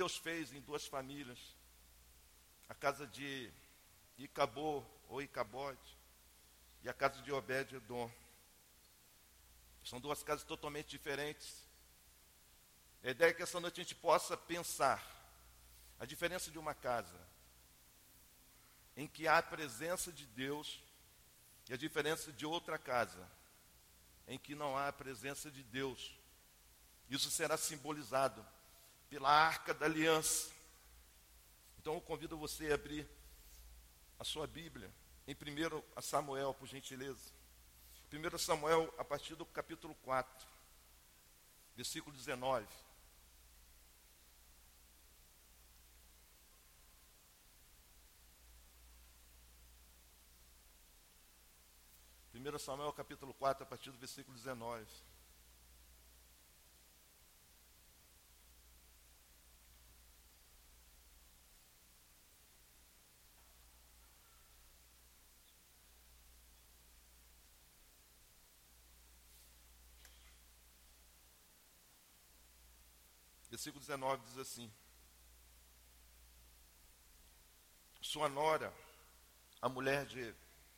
Deus fez em duas famílias, a casa de Icabô ou Icabode e a casa de Obed-Edom. São duas casas totalmente diferentes. A ideia é que essa noite a gente possa pensar a diferença de uma casa em que há a presença de Deus e a diferença de outra casa em que não há a presença de Deus. Isso será simbolizado pela arca da aliança. Então eu convido você a abrir a sua Bíblia em 1 Samuel, por gentileza. 1 Samuel, a partir do capítulo 4, versículo 19. 1 Samuel capítulo 4, a partir do versículo 19. Versículo 19 diz assim: Sua nora, a mulher de,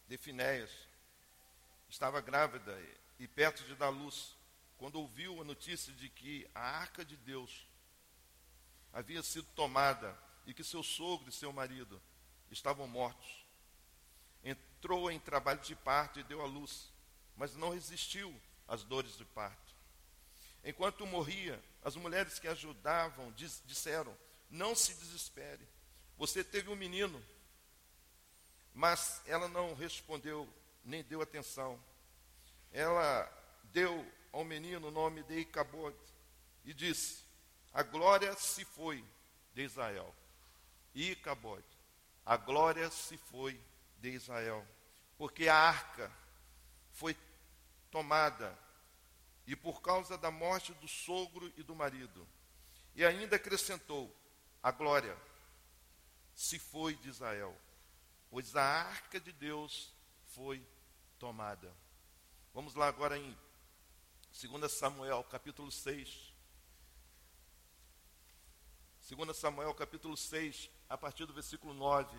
de Finéias, estava grávida e perto de dar luz, quando ouviu a notícia de que a arca de Deus havia sido tomada e que seu sogro e seu marido estavam mortos. Entrou em trabalho de parto e deu à luz, mas não resistiu às dores de parto. Enquanto morria, as mulheres que ajudavam disseram: Não se desespere, você teve um menino. Mas ela não respondeu nem deu atenção. Ela deu ao menino o nome de Icabod e disse: A glória se foi de Israel. Icabod, a glória se foi de Israel, porque a arca foi tomada e por causa da morte do sogro e do marido. E ainda acrescentou: a glória se foi de Israel, pois a arca de Deus foi tomada. Vamos lá agora em 2 Samuel, capítulo 6. 2 Samuel, capítulo 6, a partir do versículo 9.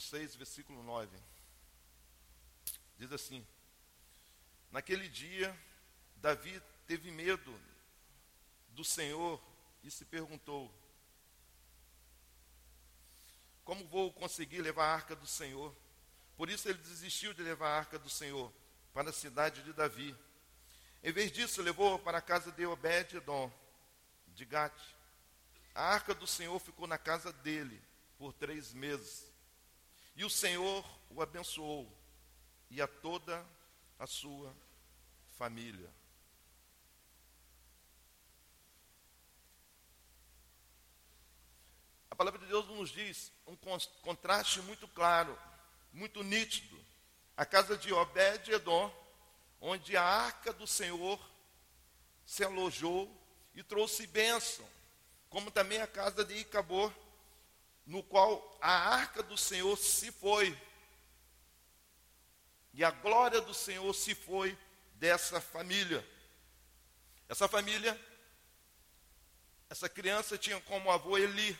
Capítulo 6, versículo 9. Diz assim: Naquele dia, Davi teve medo do Senhor e se perguntou: Como vou conseguir levar a arca do Senhor? Por isso ele desistiu de levar a arca do Senhor para a cidade de Davi. Em vez disso, levou para a casa de Obed-Edom, de Gate. A arca do Senhor ficou na casa dele por três meses. E o Senhor o abençoou, e a toda a sua família. A palavra de Deus nos diz um contraste muito claro, muito nítido. A casa de Obed-Edom, onde a arca do Senhor se alojou e trouxe bênção, como também a casa de Icabor, no qual a arca do Senhor se foi. E a glória do Senhor se foi dessa família. Essa família, essa criança tinha como avô Eli.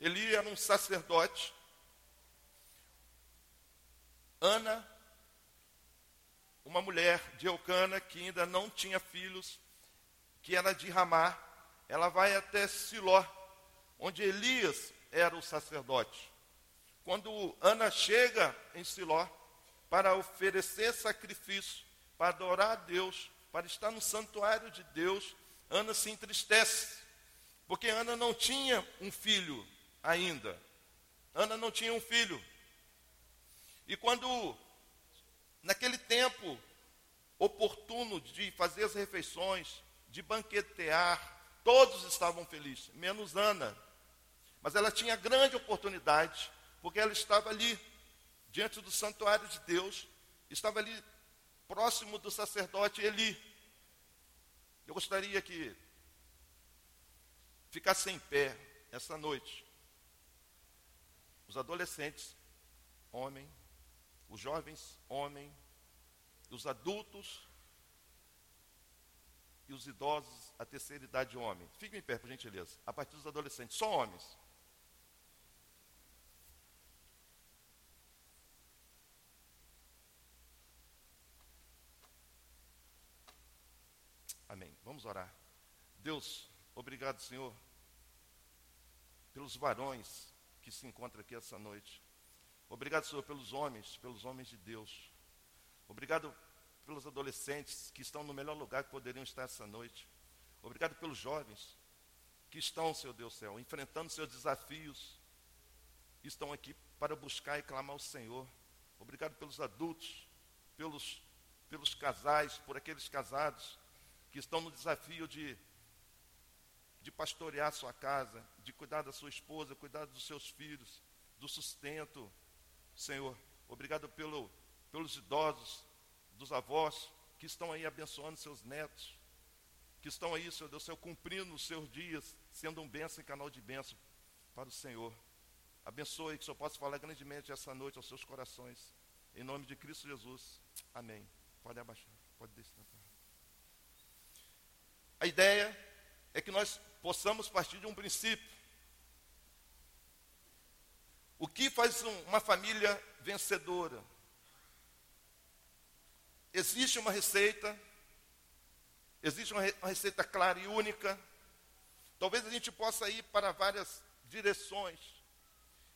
Eli era um sacerdote. Ana, uma mulher de Eucana que ainda não tinha filhos, que era de Ramá, ela vai até Siló, onde Elias era o sacerdote. Quando Ana chega em Siló para oferecer sacrifício, para adorar a Deus, para estar no santuário de Deus, Ana se entristece, porque Ana não tinha um filho ainda. Ana não tinha um filho. E quando, naquele tempo oportuno de fazer as refeições, de banquetear, todos estavam felizes, menos Ana. Mas ela tinha grande oportunidade, porque ela estava ali, diante do santuário de Deus, estava ali próximo do sacerdote Eli. Eu gostaria que ficasse em pé essa noite, os adolescentes, homem, os jovens, homem, os adultos e os idosos, a terceira idade, homem. Fiquem em pé, por gentileza. A partir dos adolescentes, só homens. Amém. Vamos orar. Deus, obrigado, Senhor, pelos varões que se encontram aqui essa noite. Obrigado, Senhor, pelos homens, pelos homens de Deus. Obrigado pelos adolescentes que estão no melhor lugar que poderiam estar essa noite. Obrigado pelos jovens que estão, Senhor Deus céu, enfrentando seus desafios, estão aqui para buscar e clamar ao Senhor. Obrigado pelos adultos, pelos, pelos casais, por aqueles casados que estão no desafio de, de pastorear sua casa, de cuidar da sua esposa, cuidar dos seus filhos, do sustento. Senhor, obrigado pelo, pelos idosos, dos avós que estão aí abençoando seus netos, que estão aí, Senhor Deus, Senhor, cumprindo os seus dias, sendo um bênção e canal de bênção para o Senhor. Abençoe que o Senhor possa falar grandemente essa noite aos seus corações. Em nome de Cristo Jesus. Amém. Pode abaixar, pode descer. A ideia é que nós possamos partir de um princípio. O que faz uma família vencedora? Existe uma receita, existe uma, receita clara e única. Talvez a gente possa ir para várias direções.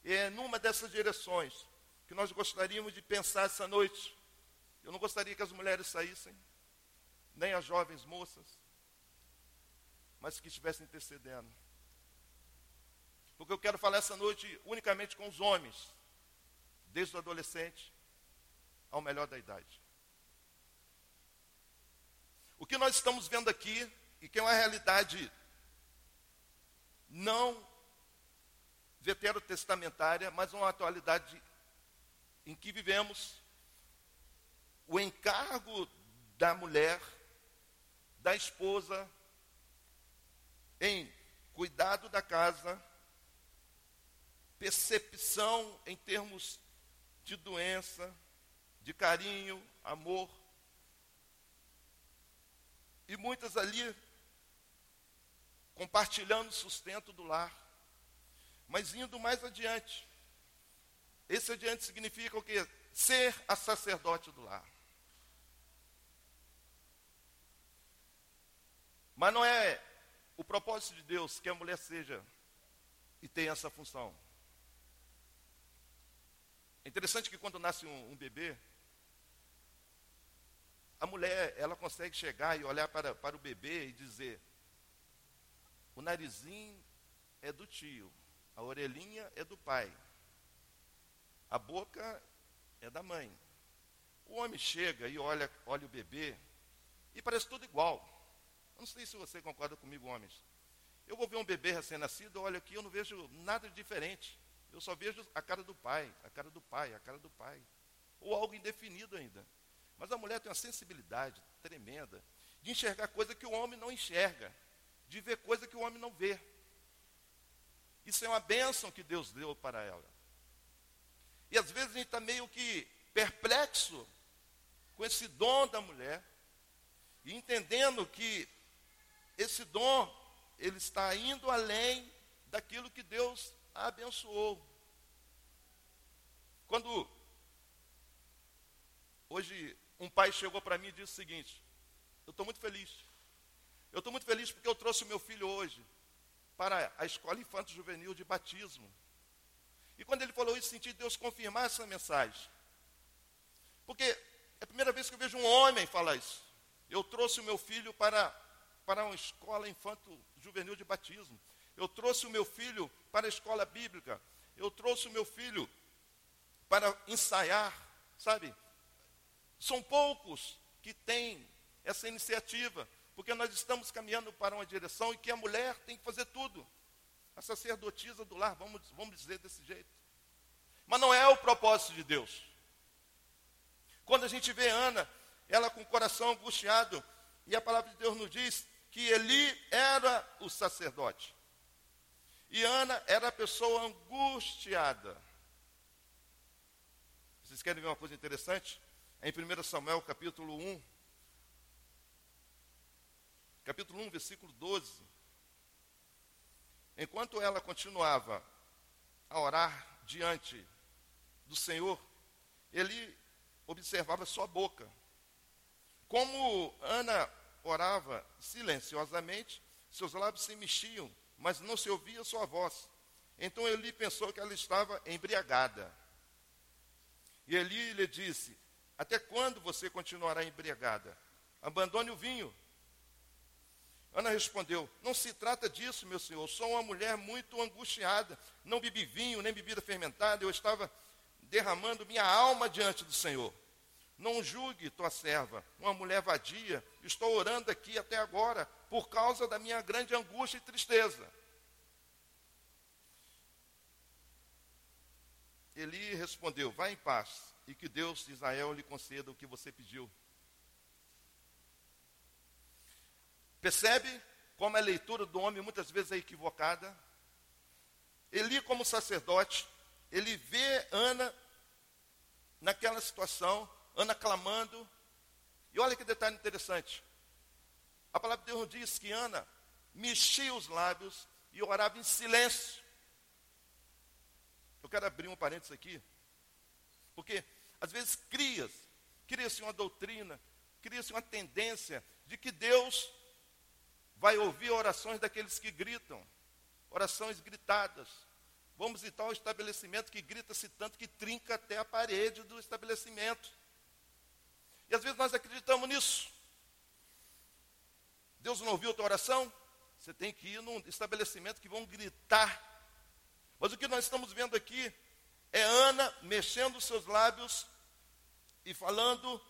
E é numa dessas direções que nós gostaríamos de pensar essa noite. Eu não gostaria que as mulheres saíssem, nem as jovens moças, mas que estivessem intercedendo. Porque eu quero falar essa noite unicamente com os homens, desde o adolescente ao melhor da idade. O que nós estamos vendo aqui, e que é uma realidade não veterotestamentária, mas uma atualidade em que vivemos, o encargo da mulher, da esposa, em cuidado da casa, percepção em termos de doença, de carinho, amor, e muitas ali compartilhando sustento do lar. Mas indo mais adiante. Esse adiante significa o quê? Ser a sacerdote do lar. Mas não é o propósito de Deus que a mulher seja e tenha essa função. É interessante que quando nasce um, um bebê, a mulher, ela consegue chegar e olhar para, para o bebê e dizer: o narizinho é do tio, a orelhinha é do pai, a boca é da mãe. O homem chega e olha, olha o bebê e parece tudo igual. Eu não sei se você concorda comigo, homens. Eu vou ver um bebê recém-nascido, olho aqui, eu não vejo nada diferente. Eu só vejo a cara do pai, a cara do pai, a cara do pai. Ou algo indefinido ainda. Mas a mulher tem uma sensibilidade tremenda de enxergar coisa que o homem não enxerga, de ver coisa que o homem não vê. Isso é uma bênção que Deus deu para ela. E às vezes a gente está meio que perplexo com esse dom da mulher, e entendendo que esse dom, ele está indo além daquilo que Deus abençoou. Quando hoje um pai chegou para mim e disse o seguinte: Eu estou muito feliz. Eu estou muito feliz porque eu trouxe o meu filho hoje para a escola infanto-juvenil de batismo. E quando ele falou isso, senti Deus confirmar essa mensagem. Porque é a primeira vez que eu vejo um homem falar isso. Eu trouxe o meu filho para, para uma escola infanto-juvenil de batismo. Eu trouxe o meu filho para a escola bíblica. Eu trouxe o meu filho para ensaiar, sabe? São poucos que têm essa iniciativa, porque nós estamos caminhando para uma direção em que a mulher tem que fazer tudo. A sacerdotisa do lar, vamos, vamos dizer desse jeito. Mas não é o propósito de Deus. Quando a gente vê Ana, ela com o coração angustiado, e a palavra de Deus nos diz que Eli era o sacerdote. E Ana era a pessoa angustiada. Vocês querem ver uma coisa interessante? Em 1 Samuel capítulo 1, capítulo 1, versículo 12. Enquanto ela continuava a orar diante do Senhor, ele observava sua boca. Como Ana orava silenciosamente, seus lábios se mexiam, mas não se ouvia sua voz. Então Eli pensou que ela estava embriagada. E Eli lhe disse: Até quando você continuará embriagada? Abandone o vinho. Ana respondeu: Não se trata disso, meu senhor. Sou uma mulher muito angustiada. Não bebi vinho, nem bebida fermentada. Eu estava derramando minha alma diante do Senhor. Não julgue tua serva, uma mulher vadia. Estou orando aqui até agora por causa da minha grande angústia e tristeza. Eli respondeu: Vá em paz, e que Deus de Israel lhe conceda o que você pediu. Percebe como a leitura do homem muitas vezes é equivocada? Eli, como sacerdote, ele vê Ana naquela situação, Ana clamando. E olha que detalhe interessante. A palavra de Deus diz que Ana mexia os lábios e orava em silêncio. Eu quero abrir um parênteses aqui, porque às vezes cria-se, cria-se uma doutrina, cria-se uma tendência de que Deus vai ouvir orações daqueles que gritam, orações gritadas. Vamos visitar um estabelecimento que grita-se tanto que trinca até a parede do estabelecimento. Às vezes nós acreditamos nisso. Deus não ouviu a tua oração? Você tem que ir num estabelecimento que vão gritar. Mas o que nós estamos vendo aqui é Ana mexendo os seus lábios e falando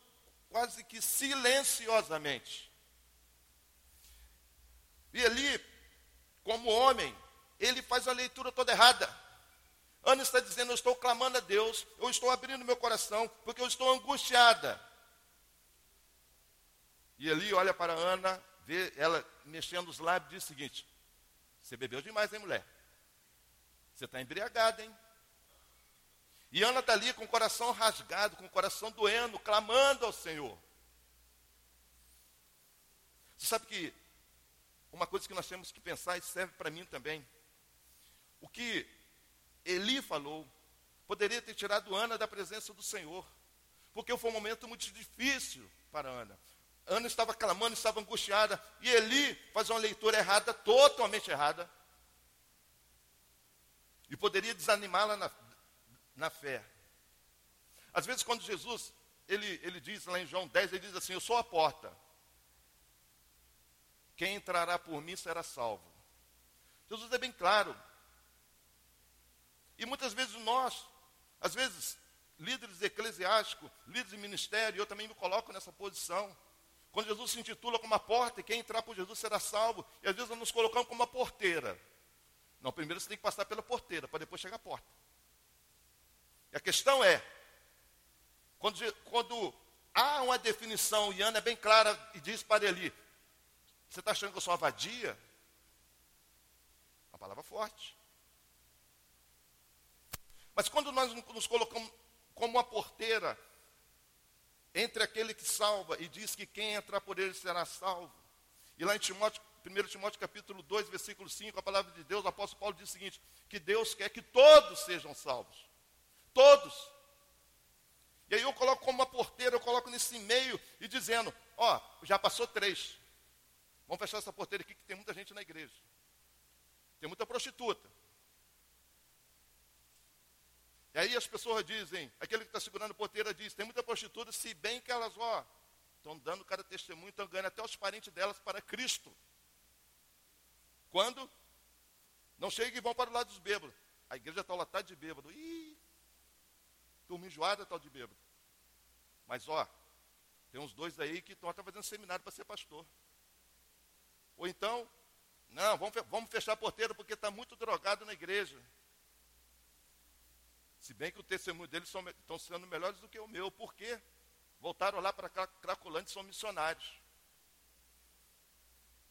quase que silenciosamente. E Eli, como homem, ele faz a leitura toda errada. Ana está dizendo: Eu estou clamando a Deus, eu estou abrindo meu coração, porque eu estou angustiada. E Eli olha para Ana, vê ela mexendo os lábios e diz o seguinte: Você bebeu demais, hein, mulher? Você está embriagada, hein? E Ana está ali com o coração rasgado, com o coração doendo, clamando ao Senhor. Você sabe que uma coisa que nós temos que pensar, e serve para mim também. O que Eli falou poderia ter tirado Ana da presença do Senhor, porque foi um momento muito difícil para Ana. Ana estava clamando, estava angustiada, e Eli faz uma leitura errada, totalmente errada, e poderia desanimá-la na, na fé. Às vezes, quando Jesus, ele, ele diz lá em João 10, ele diz assim: Eu sou a porta. Quem entrará por mim será salvo. Jesus é bem claro. E muitas vezes nós, às vezes, líderes eclesiásticos, líderes de ministério, eu também me coloco nessa posição. Quando Jesus se intitula como a porta, e quem entrar por Jesus será salvo, e às vezes nós nos colocamos como a porteira. Não, primeiro você tem que passar pela porteira, para depois chegar à porta. E a questão é, quando, quando há uma definição, e Ana é bem clara e diz para ele, você está achando que eu sou uma vadia? Uma palavra forte. Mas quando nós nos colocamos como uma porteira entre aquele que salva e diz que quem entrar por ele será salvo. E lá em Timóteo, 1 Timóteo capítulo 2, versículo 5, a palavra de Deus, o apóstolo Paulo diz o seguinte: que Deus quer que todos sejam salvos. Todos. E aí eu coloco como uma porteira, eu coloco nesse meio e dizendo, ó, já passou três. Vamos fechar essa porteira aqui que tem muita gente na igreja. Tem muita prostituta. E aí as pessoas dizem, aquele que está segurando a porteira diz, tem muita prostituta, se bem que elas, ó, estão dando cada testemunho, estão ganhando até os parentes delas para Cristo. Quando não chegam e vão para o lado dos bêbados. A igreja está lotada de bêbado. Turma enjoada tal de bêbado. Mas ó, tem uns dois aí que estão até fazendo seminário para ser pastor. Ou então, não, vamos fechar a porteira porque está muito drogado na igreja. Se bem que o testemunho deles são, estão sendo melhores do que o meu. Por quê? Voltaram lá para Cracolândia e são missionários.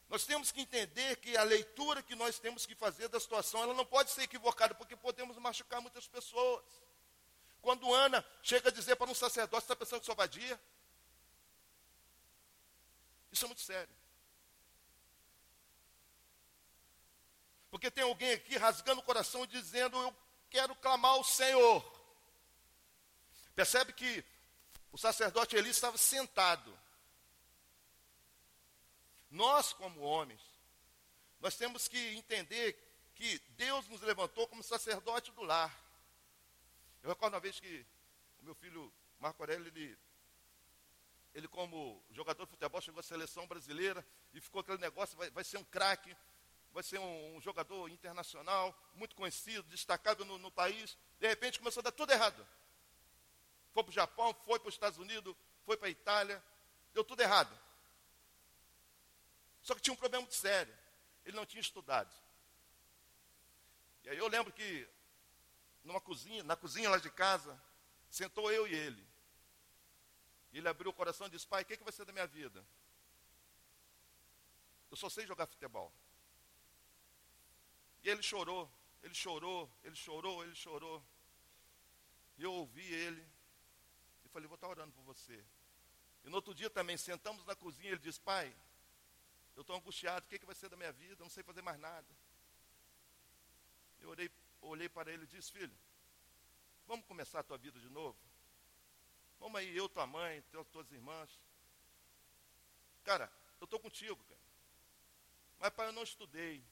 Nós temos que entender que a leitura que nós temos que fazer da situação, ela não pode ser equivocada, porque podemos machucar muitas pessoas. Quando Ana chega a dizer para um sacerdote, está pensando que sou vadia? Isso é muito sério. Porque tem alguém aqui rasgando o coração dizendo, eu quero clamar ao Senhor. Percebe que o sacerdote Eli estava sentado. Nós, como homens, nós temos que entender que Deus nos levantou como sacerdote do lar. Eu recordo uma vez que o meu filho Marco Aurélio, ele, ele como jogador de futebol, chegou à seleção brasileira e ficou aquele negócio, vai, vai ser um craque, vai ser um, um, jogador internacional, muito conhecido, destacado no, no país. De repente começou a dar tudo errado. Foi para o Japão, foi para os Estados Unidos, foi para a Itália, deu tudo errado. Só que tinha um problema muito sério. Ele não tinha estudado. E aí eu lembro que numa cozinha, na cozinha lá de casa, sentou eu e ele. Ele abriu o coração e disse, pai, o que, que vai ser da minha vida? Eu só sei jogar futebol. E ele chorou, ele chorou, ele chorou, ele chorou. E eu ouvi ele. E falei, vou estar orando por você. E no outro dia também, sentamos na cozinha, ele disse, pai, eu estou angustiado, o que, que vai ser da minha vida? Eu não sei fazer mais nada. Eu olhei, olhei para ele e disse, filho, vamos começar a tua vida de novo? Vamos aí, eu, tua mãe, teus, tuas irmãs. Cara, eu estou contigo, cara. Mas, pai, eu não estudei.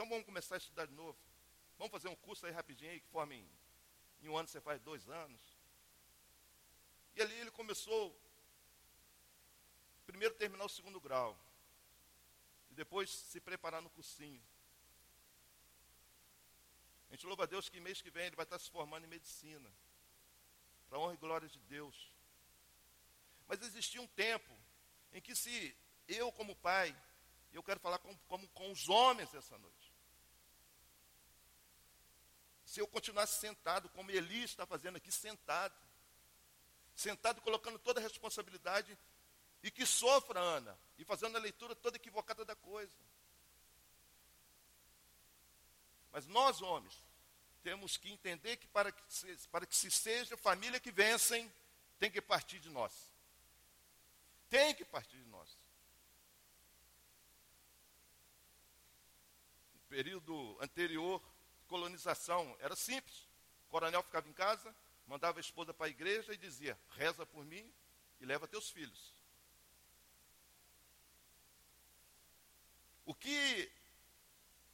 Então vamos começar a estudar de novo. Vamos fazer um curso aí rapidinho aí, que forma em, em um ano você faz dois anos. E ali ele começou primeiro terminar o segundo grau. E depois se preparar no cursinho. A gente louva a Deus que mês que vem ele vai estar se formando em medicina. Para honra e glória de Deus. Mas existia um tempo em que se eu como pai, eu quero falar com, como, com os homens essa noite. Se eu continuasse sentado, como Eli está fazendo aqui, sentado, sentado colocando toda a responsabilidade e que sofra, Ana, e fazendo a leitura toda equivocada da coisa. Mas nós, homens, temos que entender que para que, se, para que se seja família que vencem, tem que partir de nós. Tem que partir de nós. No período anterior, colonização era simples. O coronel ficava em casa, mandava a esposa para a igreja e dizia: reza por mim e leva teus filhos. O que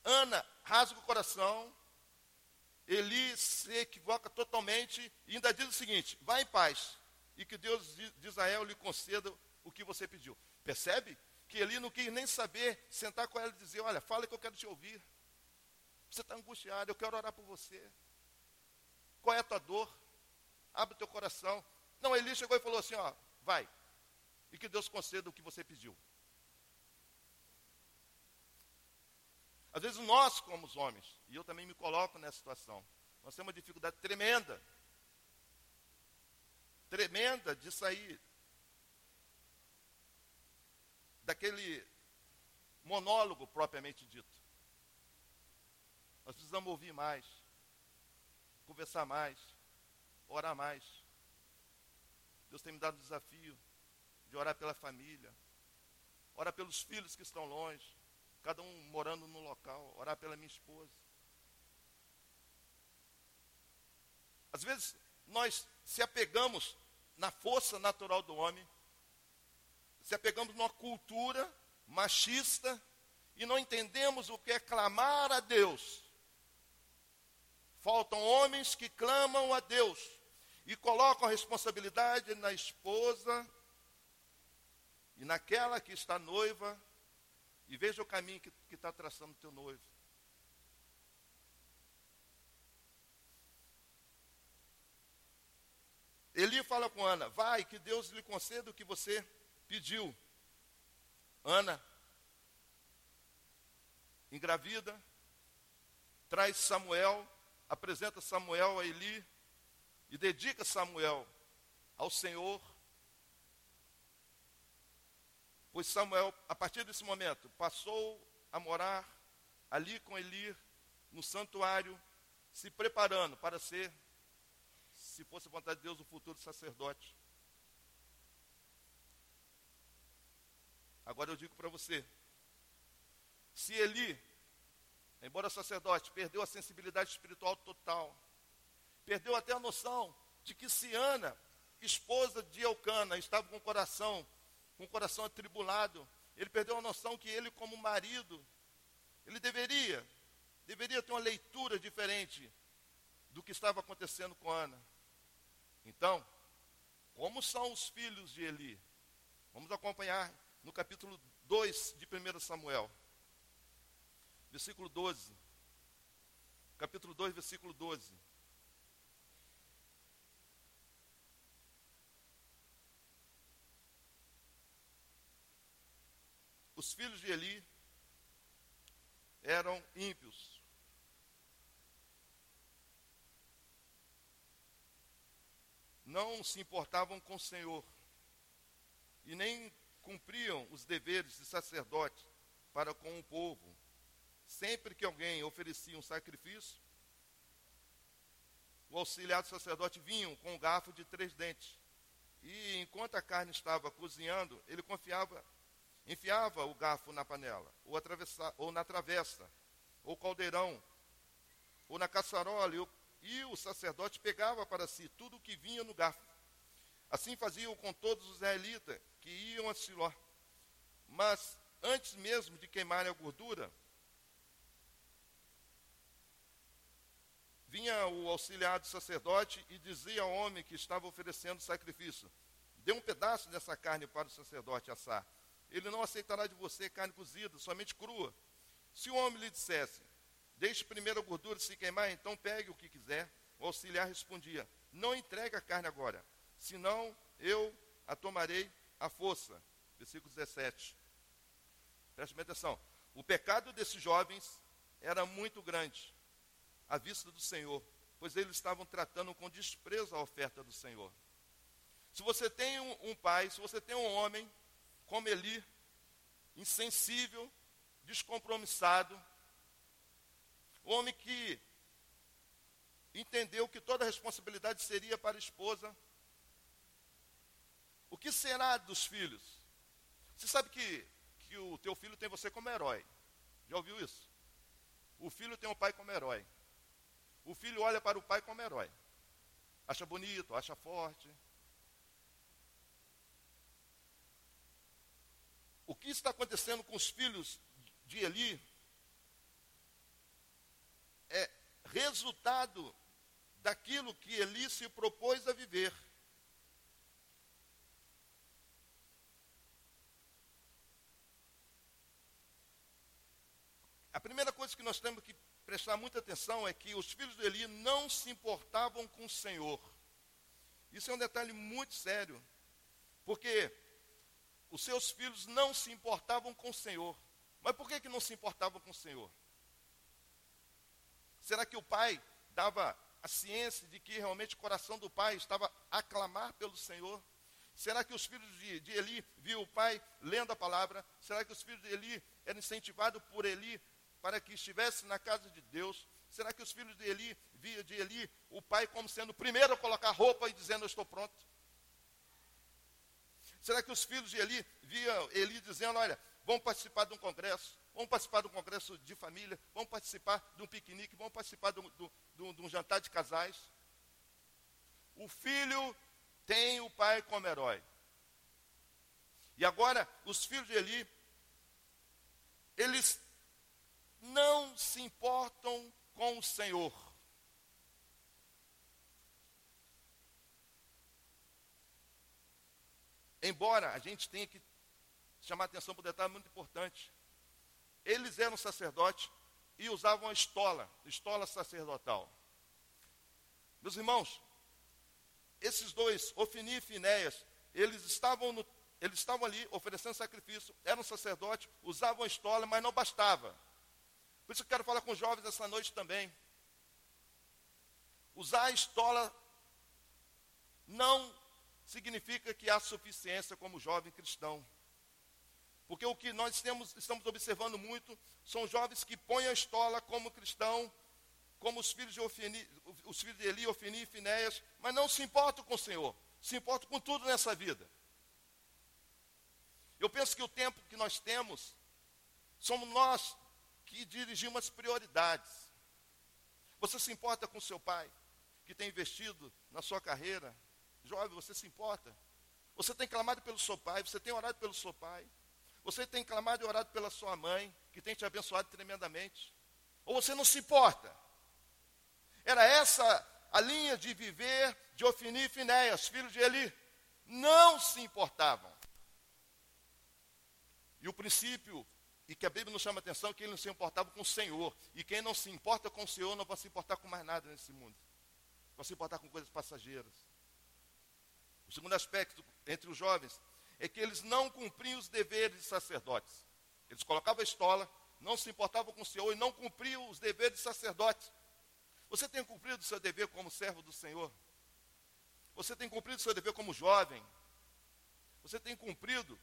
Ana rasga o coração, Eli se equivoca totalmente e ainda diz o seguinte: vá em paz e que Deus de Israel lhe conceda o que você pediu. Percebe? Que Eli não quis nem saber sentar com ela e dizer: Olha, fala que eu quero te ouvir. Você está angustiado, eu quero orar por você. Qual é a tua dor? Abre o teu coração. Não, Eli chegou e falou assim: Ó, vai. E que Deus conceda o que você pediu. Às vezes nós, como os homens, e eu também me coloco nessa situação, nós temos uma dificuldade tremenda, tremenda de sair daquele monólogo propriamente dito. Nós precisamos ouvir mais, conversar mais, orar mais. Deus tem me dado o desafio de orar pela família, orar pelos filhos que estão longe, cada um morando no local, orar pela minha esposa. Às vezes nós se apegamos na força natural do homem, se apegamos numa cultura machista e não entendemos o que é clamar a Deus. Faltam homens que clamam a Deus e colocam a responsabilidade na esposa e naquela que está noiva e veja o caminho que está traçando o teu noivo. Eli fala com Ana: Vai, que Deus lhe conceda o que você pediu. Ana, engravida, traz Samuel, apresenta Samuel a Eli e dedica Samuel ao Senhor Pois Samuel, a partir desse momento, passou a morar ali com Eli, no santuário, se preparando para ser, se fosse vontade de Deus, o futuro sacerdote. Agora eu digo para você: se Eli, embora sacerdote, perdeu a sensibilidade espiritual total, perdeu até a noção de que se Ana, esposa de Eucana, estava com o coração com o coração atribulado. Ele perdeu a noção que ele, como marido, ele deveria, deveria ter uma leitura diferente do que estava acontecendo com Ana. Então, como são os filhos de Eli? Vamos acompanhar no capítulo 2 de 1 Samuel, versículo 12. Capítulo 2, versículo 12. Os filhos de Eli eram ímpios. Não se importavam com o Senhor e nem cumpriam os deveres de sacerdote para com o povo. Sempre que alguém oferecia um sacrifício, o auxiliar do sacerdote vinha com um garfo de três dentes. E enquanto a carne estava cozinhando, ele confiava enfiava o garfo na panela, ou, ou na travessa, ou caldeirão, ou na caçarola, e o, sacerdote pegava para si tudo o que vinha no garfo. Assim faziam com todos os israelitas que iam a Siló. Mas antes mesmo de queimarem a gordura, vinha o auxiliar do sacerdote e dizia ao homem que estava oferecendo sacrifício: Dê um pedaço dessa carne para o sacerdote assar. Ele não aceitará de você carne cozida, somente crua. Se o homem lhe dissesse, deixe primeiro a gordura se queimar, então pegue o que quiser, o auxiliar respondia, não entregue a carne agora, senão eu a tomarei à força. Versículo 17. Preste atenção. O pecado desses jovens era muito grande à vista do Senhor, pois eles estavam tratando com desprezo a oferta do Senhor. Se você tem um, um pai, se você tem um homem como Eli, insensível, descompromissado, homem que entendeu que toda a responsabilidade seria para a esposa. O que será dos filhos? Você sabe que, que o teu filho tem você como herói. Já ouviu isso? O filho tem o pai como herói. Filho olha para o pai como herói. Acha bonito, acha forte, o que está acontecendo com os filhos de Eli é resultado daquilo que Eli se propôs a viver. A primeira coisa que nós temos que prestar muita atenção é que os filhos de Eli não se importavam com o Senhor. Isso é um detalhe muito sério, porque os seus filhos não se importavam com o Senhor. Mas por que, que não se importavam com o Senhor? Será que o pai dava a ciência de que realmente o coração do pai estava a clamar pelo Senhor? Será que os filhos de, de Eli viam o pai lendo a palavra? Será que os filhos de Eli eram incentivados por Eli para que estivesse na casa de Deus? Será que os filhos de Eli via de Eli o pai como sendo o primeiro a colocar roupa e dizendo eu estou pronto? Será que os filhos de Eli viam Eli dizendo, olha, vamos participar de um congresso, vamos participar de um congresso de família, vamos participar de um piquenique, vamos participar de um, de, de um jantar de casais? O filho tem o pai como herói. E agora, os filhos de Eli, eles não se importam com o Senhor. Embora a gente tenha que chamar atenção para um detalhe muito importante. Eles eram sacerdotes e usavam a estola, estola sacerdotal. Meus irmãos, esses dois, Ofini e Finéias, eles estavam, no, eles estavam ali oferecendo sacrifício, eram sacerdotes, usavam a estola, mas não bastava. Por isso eu quero falar com os jovens essa noite também. Usar a estola não significa que há suficiência como jovem cristão. Porque o que nós temos, estamos observando muito são jovens que põem a estola como cristão, como os filhos de, Ofini, os filhos de Eli, Ofini e Finéias, mas não se importam com o Senhor, se importam com tudo nessa vida. Eu penso que o tempo que nós temos, somos nós que dirigimos as prioridades. Você se importa com seu pai, que tem investido na sua carreira? Jovem, você se importa? Você tem clamado pelo seu pai, você tem orado pelo seu pai. Você tem clamado e orado pela sua mãe, que tem te abençoado tremendamente. Ou você não se importa? Era essa a linha de viver de Ofini e Finéias, filhos de Eli. Não se importavam. E o princípio, e que a Bíblia nos chama a atenção, que ele não se importava com o Senhor. E quem não se importa com o Senhor não vai se importar com mais nada nesse mundo. Vai se importar com coisas passageiras. O segundo aspecto entre os jovens é que eles não cumpriam os deveres de sacerdotes. Eles colocavam a estola, não se importavam com o Senhor e não cumpriam os deveres de sacerdotes. Você tem cumprido o seu dever como servo do Senhor? Você tem cumprido o seu dever como jovem? Você tem cumprido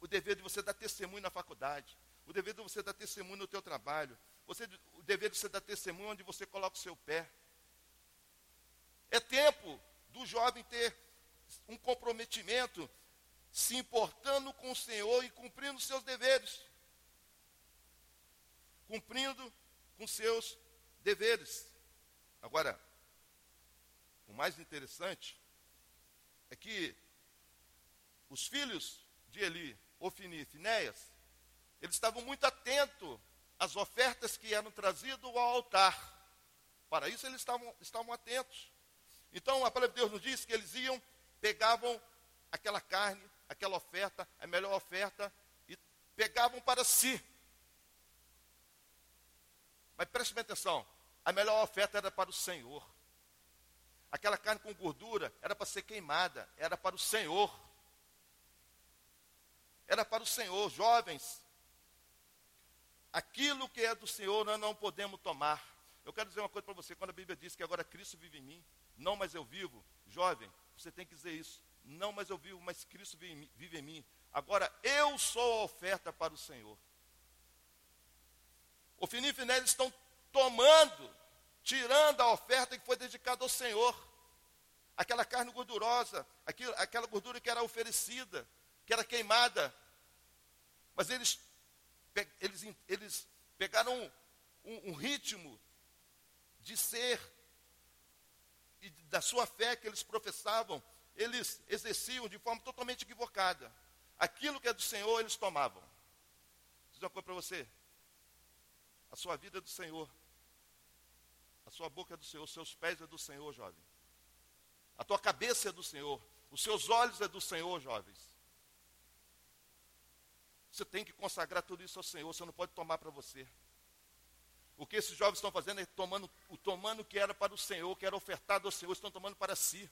o dever de você dar testemunho na faculdade? O dever de você dar testemunho no teu trabalho? Você, o dever de você dar testemunho onde você coloca o seu pé? É tempo do jovem ter um comprometimento, se importando com o Senhor e cumprindo seus deveres. Cumprindo com seus deveres. Agora, o mais interessante é que os filhos de Eli, Ofini e Finéias, eles estavam muito atentos às ofertas que eram trazidas ao altar. Para isso eles estavam, estavam atentos. Então a palavra de Deus nos diz que eles iam pegavam aquela carne, aquela oferta, a melhor oferta, e pegavam para si. Mas preste bem atenção, a melhor oferta era para o Senhor. Aquela carne com gordura era para ser queimada, era para o Senhor. Era para o Senhor, jovens. Aquilo que é do Senhor nós não podemos tomar. Eu quero dizer uma coisa para você, quando a Bíblia diz que agora Cristo vive em mim, não mais eu vivo, jovem, você tem que dizer isso. Não, mas eu vivo, mas Cristo vive em mim. Agora eu sou a oferta para o Senhor. O Fini e estão tomando, tirando a oferta que foi dedicada ao Senhor. Aquela carne gordurosa, aquilo, aquela gordura que era oferecida, que era queimada. Mas eles, eles, eles pegaram um, um ritmo de ser e da sua fé que eles professavam, eles exerciam de forma totalmente equivocada. Aquilo que é do Senhor, eles tomavam. Dizer uma coisa para você. A sua vida é do Senhor. A sua boca é do Senhor, os seus pés é do Senhor, jovem. A tua cabeça é do Senhor. Os seus olhos é do Senhor, jovens. Você tem que consagrar tudo isso ao Senhor, você não pode tomar para você. O que esses jovens estão fazendo é tomando, tomando o que era para o Senhor, que era ofertado ao Senhor, estão tomando para si.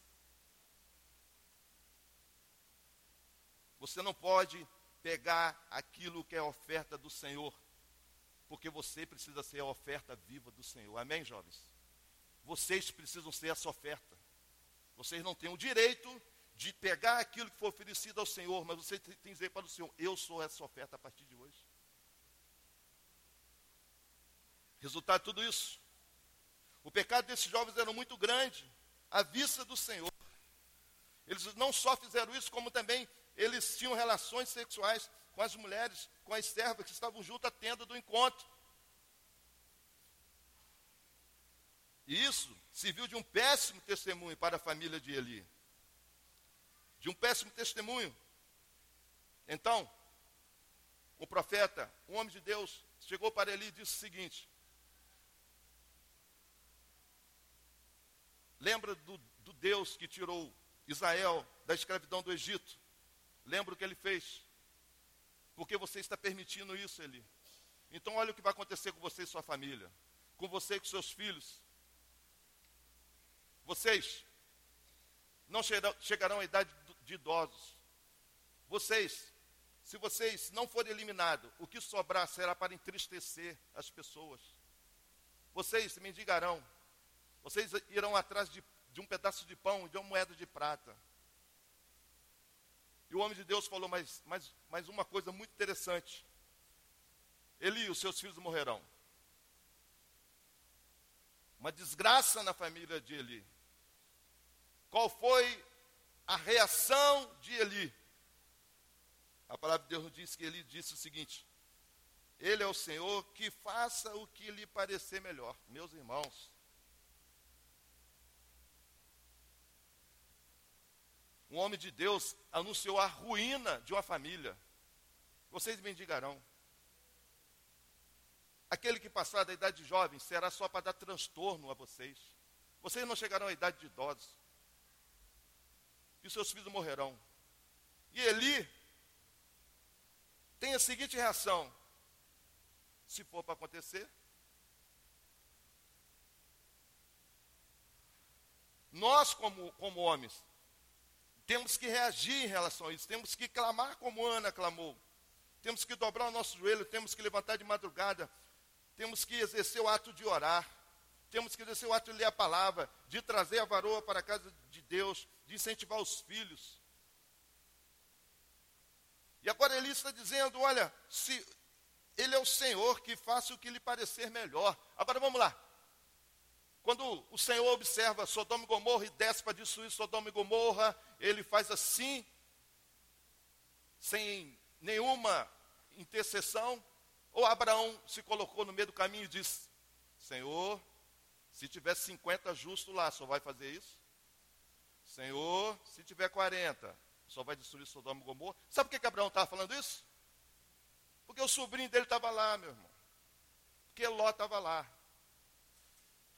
Você não pode pegar aquilo que é oferta do Senhor, porque você precisa ser a oferta viva do Senhor. Amém, jovens? Vocês precisam ser essa oferta. Vocês não têm o direito de pegar aquilo que foi oferecido ao Senhor, mas você tem que dizer para o Senhor: Eu sou essa oferta a partir de hoje. Resultado de tudo isso. O pecado desses jovens era muito grande, à vista do Senhor. Eles não só fizeram isso, como também eles tinham relações sexuais com as mulheres, com as servas que estavam junto à tenda do encontro. E isso serviu de um péssimo testemunho para a família de Eli. De um péssimo testemunho. Então, o profeta, o homem de Deus, chegou para Eli e disse o seguinte: Lembra do, do Deus que tirou Israel da escravidão do Egito? Lembra o que ele fez? Porque você está permitindo isso, Eli. Então, olha o que vai acontecer com você e sua família, com você e com seus filhos. Vocês não chegarão à idade de idosos. Vocês, se vocês não forem eliminados, o que sobrar será para entristecer as pessoas. Vocês mendigarão, vocês irão atrás de, de um pedaço de pão e de uma moeda de prata. E o homem de Deus falou mais, mais, mais uma coisa muito interessante. Eli, os seus filhos morrerão. Uma desgraça na família de Eli. Qual foi a reação de Eli? A palavra de Deus nos diz que Eli disse o seguinte: Ele é o Senhor que faça o que lhe parecer melhor. Meus irmãos, um homem de Deus anunciou a ruína de uma família. Vocês bendigarão. Aquele que passar da idade jovem será só para dar transtorno a vocês. Vocês não chegarão à idade de idosos. E seus filhos morrerão. E Eli tem a seguinte reação: se for para acontecer, nós, como, como homens, temos que reagir em relação a isso, temos que clamar como Ana clamou, temos que dobrar o nosso joelho, temos que levantar de madrugada, temos que exercer o ato de orar, temos que exercer o ato de ler a palavra, de trazer a varoa para a casa de Deus, de incentivar os filhos. E agora ele está dizendo: olha, se ele é o Senhor que faça o que lhe parecer melhor. Agora vamos lá. Quando o Senhor observa Sodoma e Gomorra e desce para destruir Sodoma e Gomorra, ele faz assim, sem nenhuma intercessão. Ou Abraão se colocou no meio do caminho e disse: Senhor, se tiver 50 justos lá, só vai fazer isso? Senhor, se tiver 40, só vai destruir Sodoma e Gomorra. Sabe por que, que Abraão estava falando isso? Porque o sobrinho dele estava lá, meu irmão. Porque Ló estava lá.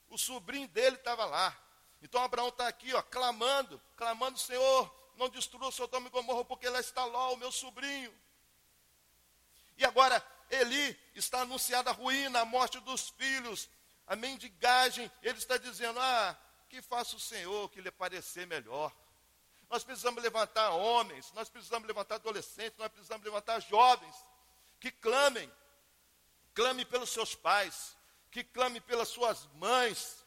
O sobrinho dele estava lá. Então Abraão está aqui, ó, clamando, clamando, Senhor, não destrua Sodoma e Gomorra, porque lá está Ló, o meu sobrinho. E agora, Eli está anunciada a ruína, a morte dos filhos, a mendigagem. Ele está dizendo, ah, que faça o Senhor que lhe parecer melhor. Nós precisamos levantar homens, nós precisamos levantar adolescentes, nós precisamos levantar jovens que clamem, clame pelos seus pais, que clame pelas suas mães,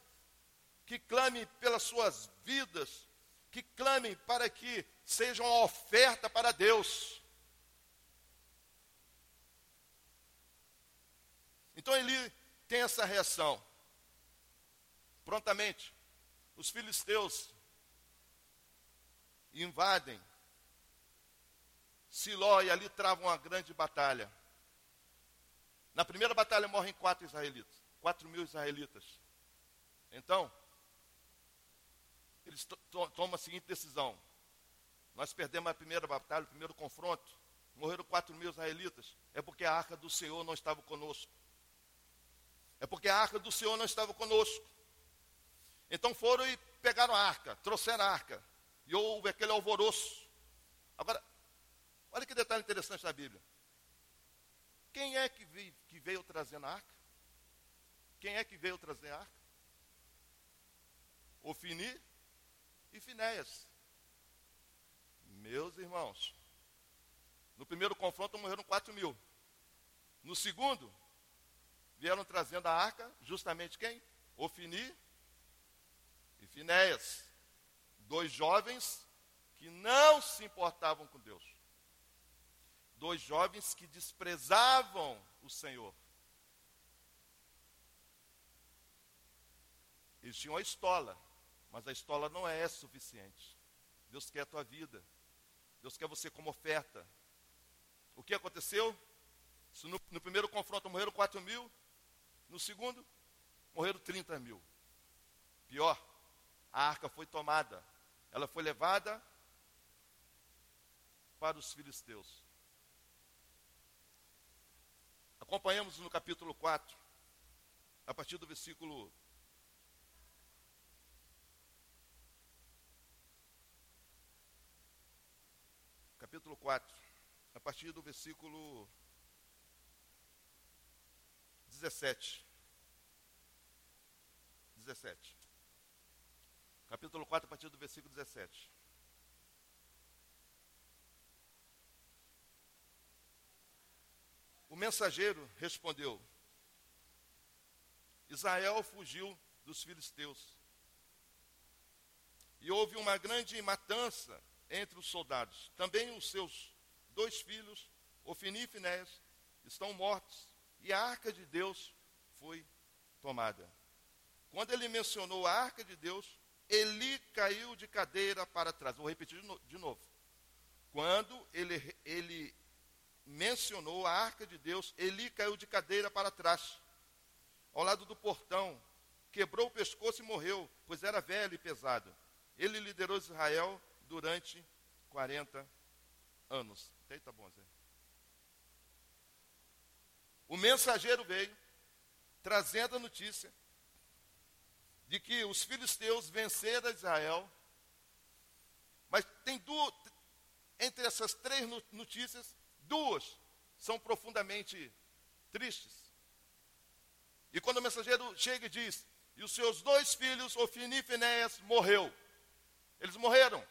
que clame pelas suas vidas, que clame para que seja uma oferta para Deus. Então ele tem essa reação. Prontamente, os filisteus invadem Siló e ali travam uma grande batalha. Na primeira batalha morrem quatro israelitas. 4 mil israelitas. Então, eles tomam a seguinte decisão: nós perdemos a primeira batalha, o primeiro confronto, morreram 4 mil israelitas, é porque a arca do Senhor não estava conosco. É porque a arca do Senhor não estava conosco. Então foram e pegaram a arca, trouxeram a arca, e houve aquele alvoroço. Agora, olha que detalhe interessante da Bíblia. Quem é que veio, que veio trazendo a arca? Quem é que veio trazer a arca? Ofini e Finéias. Meus irmãos, no primeiro confronto morreram 4 mil. No segundo, vieram trazendo a arca, justamente quem? Ofini e Finéias. Dois jovens que não se importavam com Deus. Dois jovens que desprezavam o Senhor. Eles tinham a estola, mas a estola não é suficiente. Deus quer a tua vida. Deus quer você como oferta. O que aconteceu? No, no, primeiro confronto morreram 4 mil, no segundo, morreram 30 mil. Pior, a arca foi tomada. Ela foi levada para os filisteus. Acompanhamos no capítulo 4, a partir do versículo capítulo 4, a partir do versículo 17. 17. Capítulo 4, a partir do versículo 17. O mensageiro respondeu: Israel fugiu dos filisteus. E houve uma grande matança entre os soldados. Também os seus dois filhos, Ofini e Finéias, estão mortos, e a arca de Deus foi tomada. Quando ele mencionou a arca de Deus, Eli caiu de cadeira para trás. Vou repetir de novo. Quando ele, ele mencionou a arca de Deus, Eli caiu de cadeira para trás, ao lado do portão, quebrou o pescoço e morreu, pois era velho e pesado. Ele liderou Israel durante 40 anos. Tá bom, Zé. O mensageiro veio, trazendo a notícia de que os filisteus venceram Israel. Mas tem duas, entre essas três notícias, duas são profundamente tristes. E quando o mensageiro chega e diz: E os seus dois filhos, Ofini e Finéias, morreu. Eles morreram.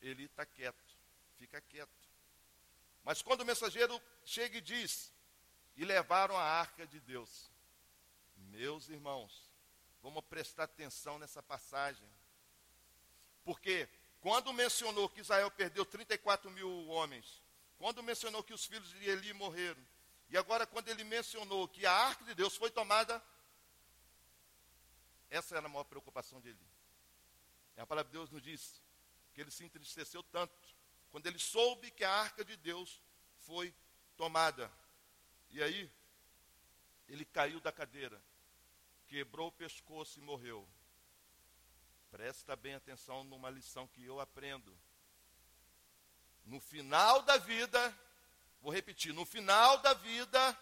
Ele está quieto, fica quieto. Mas quando o mensageiro chega e diz: E levaram a arca de Deus. Meus irmãos, vamos prestar atenção nessa passagem. Porque quando mencionou que Israel perdeu 34 mil homens, quando mencionou que os filhos de Eli morreram, e agora quando ele mencionou que a arca de Deus foi tomada, essa era a maior preocupação de Eli. E a palavra de Deus nos diz que ele se entristeceu tanto quando ele soube que a arca de Deus foi tomada. E aí, ele caiu da cadeira quebrou o pescoço e morreu. Presta bem atenção numa lição que eu aprendo. No final da vida, vou repetir, no final da vida,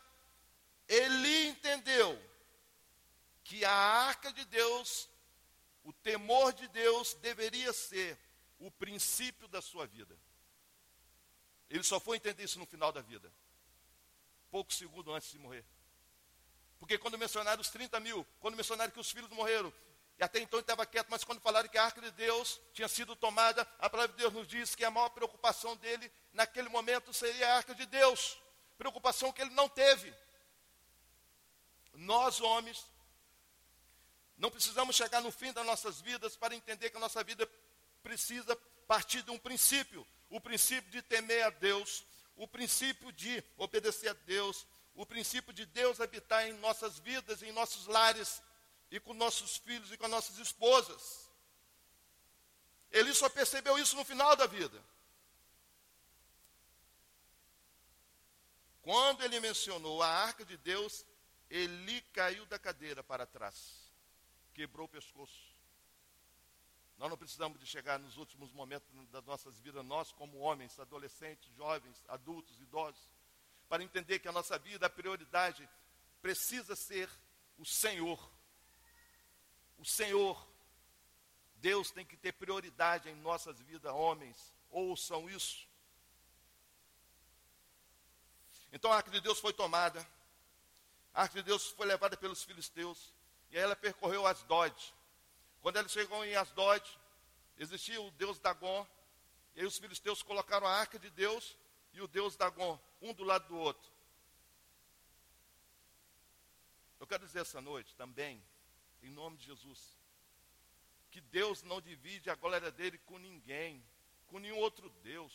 ele entendeu que a arca de Deus, o temor de Deus, deveria ser o princípio da sua vida. Ele só foi entender isso no final da vida, poucos segundos antes de morrer. Porque quando mencionaram os 30 mil, quando mencionaram que os filhos morreram, e até então estava quieto, mas quando falaram que a arca de Deus tinha sido tomada, a palavra de Deus nos diz que a maior preocupação dele naquele momento seria a arca de Deus. Preocupação que ele não teve. Nós, homens, não precisamos chegar no fim das nossas vidas para entender que a nossa vida precisa partir de um princípio: o princípio de temer a Deus, o princípio de obedecer a Deus, o princípio de Deus habitar em nossas vidas, em nossos lares, e com nossos filhos e com nossas esposas. Ele só percebeu isso no final da vida. Quando ele mencionou a arca de Deus, ele caiu da cadeira para trás, quebrou o pescoço. Nós não precisamos de chegar nos últimos momentos das nossas vidas, nós como homens, adolescentes, jovens, adultos, idosos, para entender que a nossa vida, a prioridade precisa ser o Senhor. O Senhor. Deus tem que ter prioridade em nossas vidas, homens. Ouçam isso. Então a arca de Deus foi tomada. A arca de Deus foi levada pelos filisteus. E aí ela percorreu Asdod. Quando ela chegou em Asdod, existia o deus Dagon. E aí os filisteus colocaram a arca de Deus e o Deus Dagon, um do lado do outro. Eu quero dizer essa noite também, em nome de Jesus, que Deus não divide a glória dele com ninguém, com nenhum outro Deus,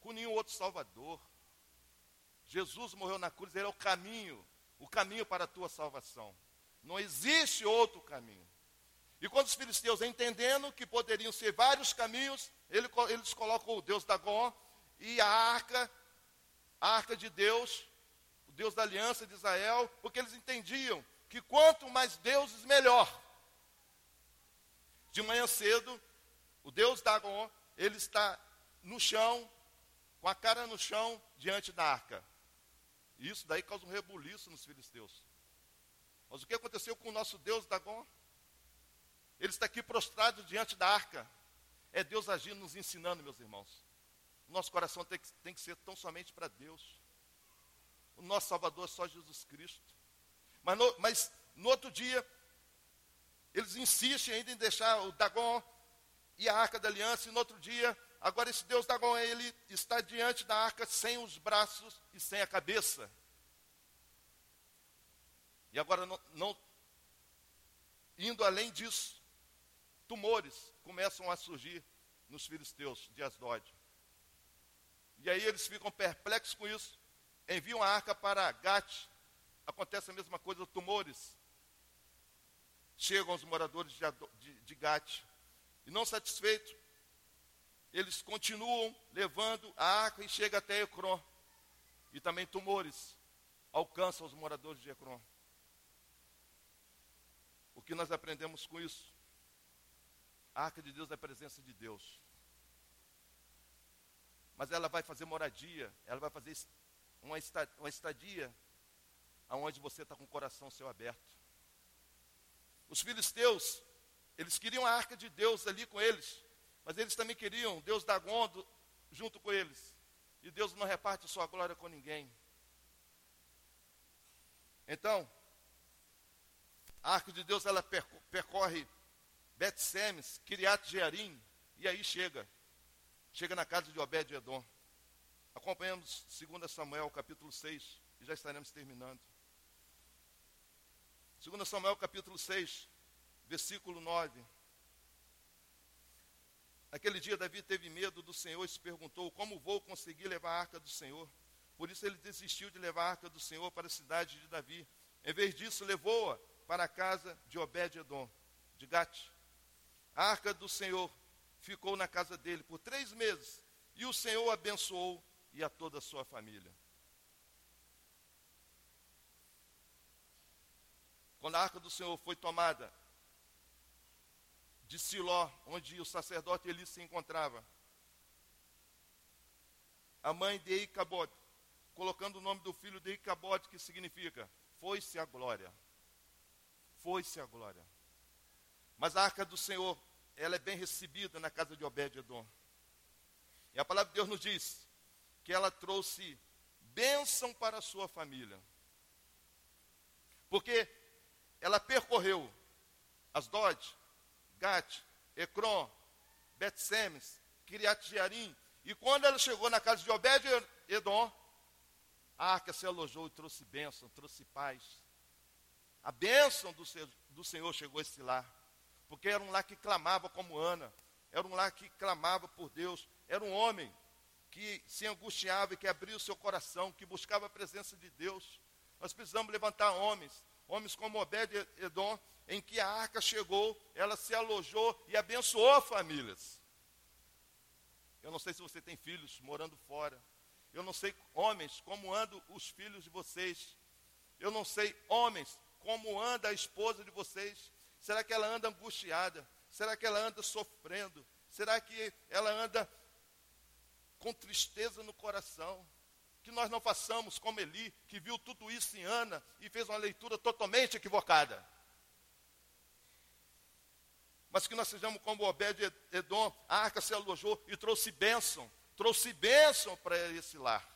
com nenhum outro Salvador. Jesus morreu na cruz, ele é o caminho, o caminho para a tua salvação. Não existe outro caminho. E quando os filisteus, entendendo que poderiam ser vários caminhos, eles colocam o Deus Dagon e a arca, a arca de Deus, o Deus da aliança de Israel, porque eles entendiam que quanto mais deuses, melhor. De manhã cedo, o Deus Dagon, ele está no chão, com a cara no chão, diante da arca. E isso daí causa um rebuliço nos filisteus. Mas o que aconteceu com o nosso Deus Dagon? Ele está aqui prostrado diante da arca. É Deus agindo, nos ensinando, meus irmãos. Nosso coração tem que, tem que ser tão somente para Deus. O nosso Salvador é só Jesus Cristo. Mas no, mas no outro dia, eles insistem ainda em deixar o Dagon e a arca da aliança, e no outro dia, agora esse Deus Dagon, ele está diante da arca sem os braços e sem a cabeça. E agora, não, não indo além disso, tumores começam a surgir nos filisteus de Asdod. E aí eles ficam perplexos com isso, enviam a arca para Gate. Acontece a mesma coisa, tumores. Chegam os moradores de, de, de Gate. E não satisfeitos, eles continuam levando a arca e chega até Ecrón. E também tumores alcançam os moradores de Ecrón. O que nós aprendemos com isso? A arca de Deus é a presença de Deus. Mas ela vai fazer moradia, ela vai fazer uma estadia aonde você está com o coração seu aberto. Os filisteus, eles queriam a arca de Deus ali com eles, mas eles também queriam Deus Dagon junto com eles. E Deus não reparte sua glória com ninguém. Então, a arca de Deus ela percorre Bet-Semes, Kiriat Jearim, e aí chega. Chega na casa de Obed-Edom. Acompanhamos 2 Samuel, capítulo 6, e já estaremos terminando. 2 Samuel, capítulo 6, versículo 9. Naquele dia, Davi teve medo do Senhor e se perguntou: Como vou conseguir levar a arca do Senhor? Por isso, ele desistiu de levar a arca do Senhor para a cidade de Davi. Em vez disso, levou-a para a casa de Obed-Edom, de Gate. A arca do Senhor ficou na casa dele por três meses e o Senhor abençoou e a toda a sua família. Quando a arca do Senhor foi tomada de Siló, onde o sacerdote Eli se encontrava. A mãe de Eicabote, colocando o nome do filho de Eicabote, que significa foi-se a glória. Foi-se a glória. Mas a arca do Senhor, ela é bem recebida na casa de Obed-Edom. E a palavra de Deus nos diz que ela trouxe bênção para a sua família. Porque ela percorreu Asdod, Gat, Ecrom, Bet-Semes, Kiriat Jearim. E quando ela chegou na casa de Obed-Edom, a arca se alojou e trouxe bênção, trouxe paz. A bênção do, do Senhor chegou a esse lar. Porque era um lar que clamava como Ana. Era um lar que clamava por Deus. Era um homem que se angustiava e que abria o seu coração, que buscava a presença de Deus. Nós precisamos levantar homens, homens como Obed-Edom, em que a arca chegou, ela se alojou e abençoou famílias. Eu não sei se você tem filhos morando fora. Eu não sei, homens, como andam os filhos de vocês. Eu não sei, homens, como anda a esposa de vocês. Será que ela anda angustiada? Será que ela anda sofrendo? Será que ela anda com tristeza no coração? Que nós não façamos como Eli, que viu tudo isso em Ana e fez uma leitura totalmente equivocada mas que nós sejamos como Obed-Edom, a arca se alojou e trouxe bênção, trouxe bênção para esse lar.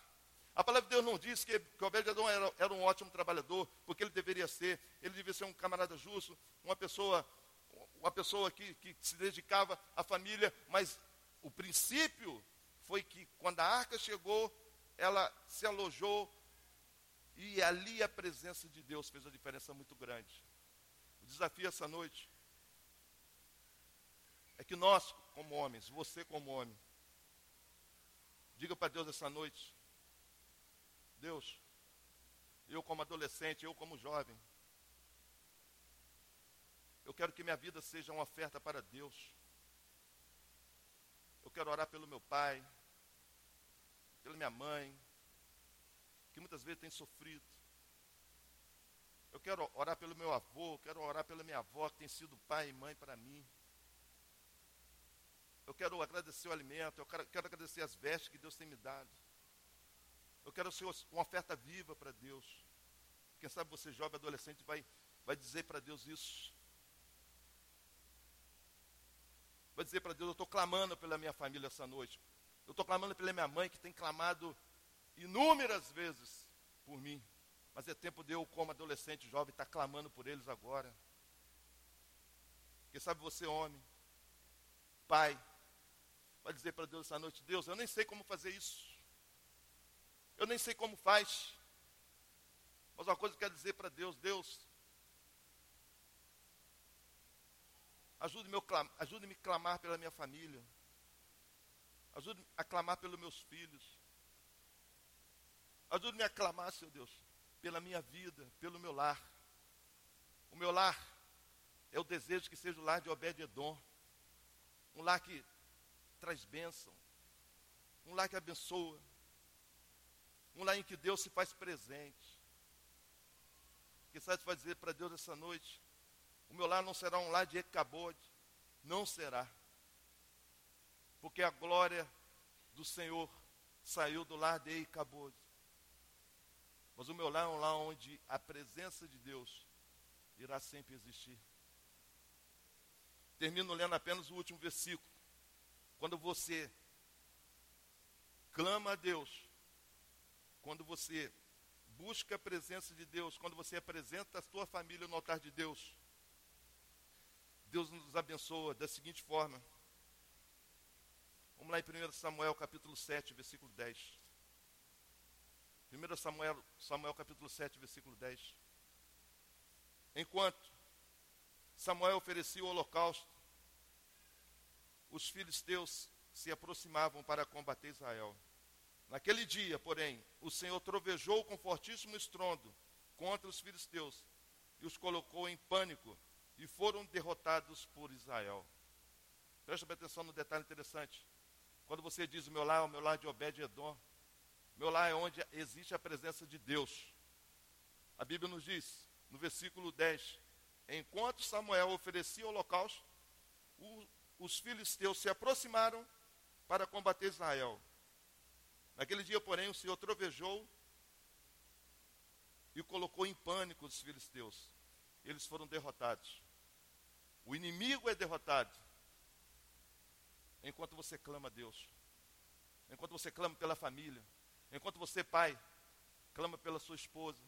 A palavra de Deus não diz que, que Obed-Edom era, era, um ótimo trabalhador, porque ele deveria ser, ele devia ser um camarada justo, uma pessoa, uma pessoa que, que se dedicava à família, mas o princípio foi que quando a arca chegou, ela se alojou e ali a presença de Deus fez uma diferença muito grande. O desafio essa noite é que nós, como homens, você como homem, diga para Deus essa noite: Deus, eu como adolescente, eu como jovem, eu quero que minha vida seja uma oferta para Deus. Eu quero orar pelo meu pai, pela minha mãe, que muitas vezes tem sofrido. Eu quero orar pelo meu avô, quero orar pela minha avó, que tem sido pai e mãe para mim. Eu quero agradecer o alimento, eu quero, quero agradecer as vestes que Deus tem me dado. Eu quero ser uma oferta viva para Deus. Quem sabe você, jovem adolescente, vai, vai dizer para Deus isso. Vai dizer para Deus: Eu estou clamando pela minha família essa noite. Eu estou clamando pela minha mãe, que tem clamado inúmeras vezes por mim. Mas é tempo de eu, como adolescente jovem, estar tá clamando por eles agora. Quem sabe você, homem, pai, Vai dizer para Deus essa noite: Deus, eu nem sei como fazer isso. Eu nem sei como faz. Mas uma coisa eu quero dizer para Deus: Deus, Ajude-me ajude a clamar pela minha família. Ajude-me a clamar pelos meus filhos. Ajude-me a clamar, Senhor Deus, pela minha vida, pelo meu lar. O meu lar é o desejo que seja o lar de Obed-Edom. Um lar que traz bênção. Um lar que abençoa. Um lar em que Deus se faz presente. Que sabe vai dizer para Deus essa noite? O meu lar não será um lar de Ecabode. Não será. Porque a glória do Senhor saiu do lar de Ecabode. Mas o meu lar é um lar onde a presença de Deus irá sempre existir. Termino lendo apenas o último versículo. Quando você clama a Deus, quando você busca a presença de Deus, quando você apresenta a sua família no altar de Deus, Deus nos abençoa da seguinte forma. Vamos lá em 1 Samuel capítulo 7, versículo 10. 1 Samuel, Samuel capítulo 7, versículo 10. Enquanto Samuel oferecia o holocausto, os filisteus se aproximavam para combater Israel. Naquele dia, porém, o Senhor trovejou com fortíssimo estrondo contra os filisteus e os colocou em pânico e foram derrotados por Israel. Preste atenção no detalhe interessante. Quando você diz o meu lar é o meu lar de Obed-Edom, meu lar é onde existe a presença de Deus. A Bíblia nos diz, no versículo 10, enquanto Samuel oferecia o holocausto, os filisteus se aproximaram para combater Israel. Naquele dia, porém, o Senhor trovejou e colocou em pânico os filisteus. Eles foram derrotados. O inimigo é derrotado enquanto você clama a Deus, enquanto você clama pela família, enquanto você, pai, clama pela sua esposa,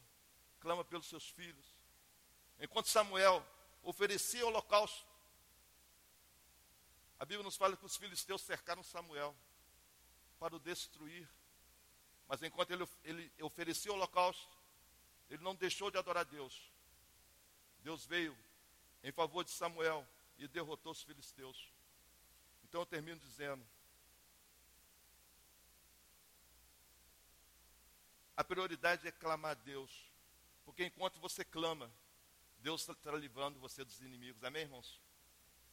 clama pelos seus filhos. Enquanto Samuel oferecia holocausto, a Bíblia nos fala que os filisteus cercaram Samuel para o destruir. Mas enquanto ele, ele oferecia o holocausto, ele não deixou de adorar Deus. Deus veio em favor de Samuel e derrotou os filisteus. Então eu termino dizendo: a prioridade é clamar a Deus, porque enquanto você clama, Deus está livrando você dos inimigos. Amém, irmãos?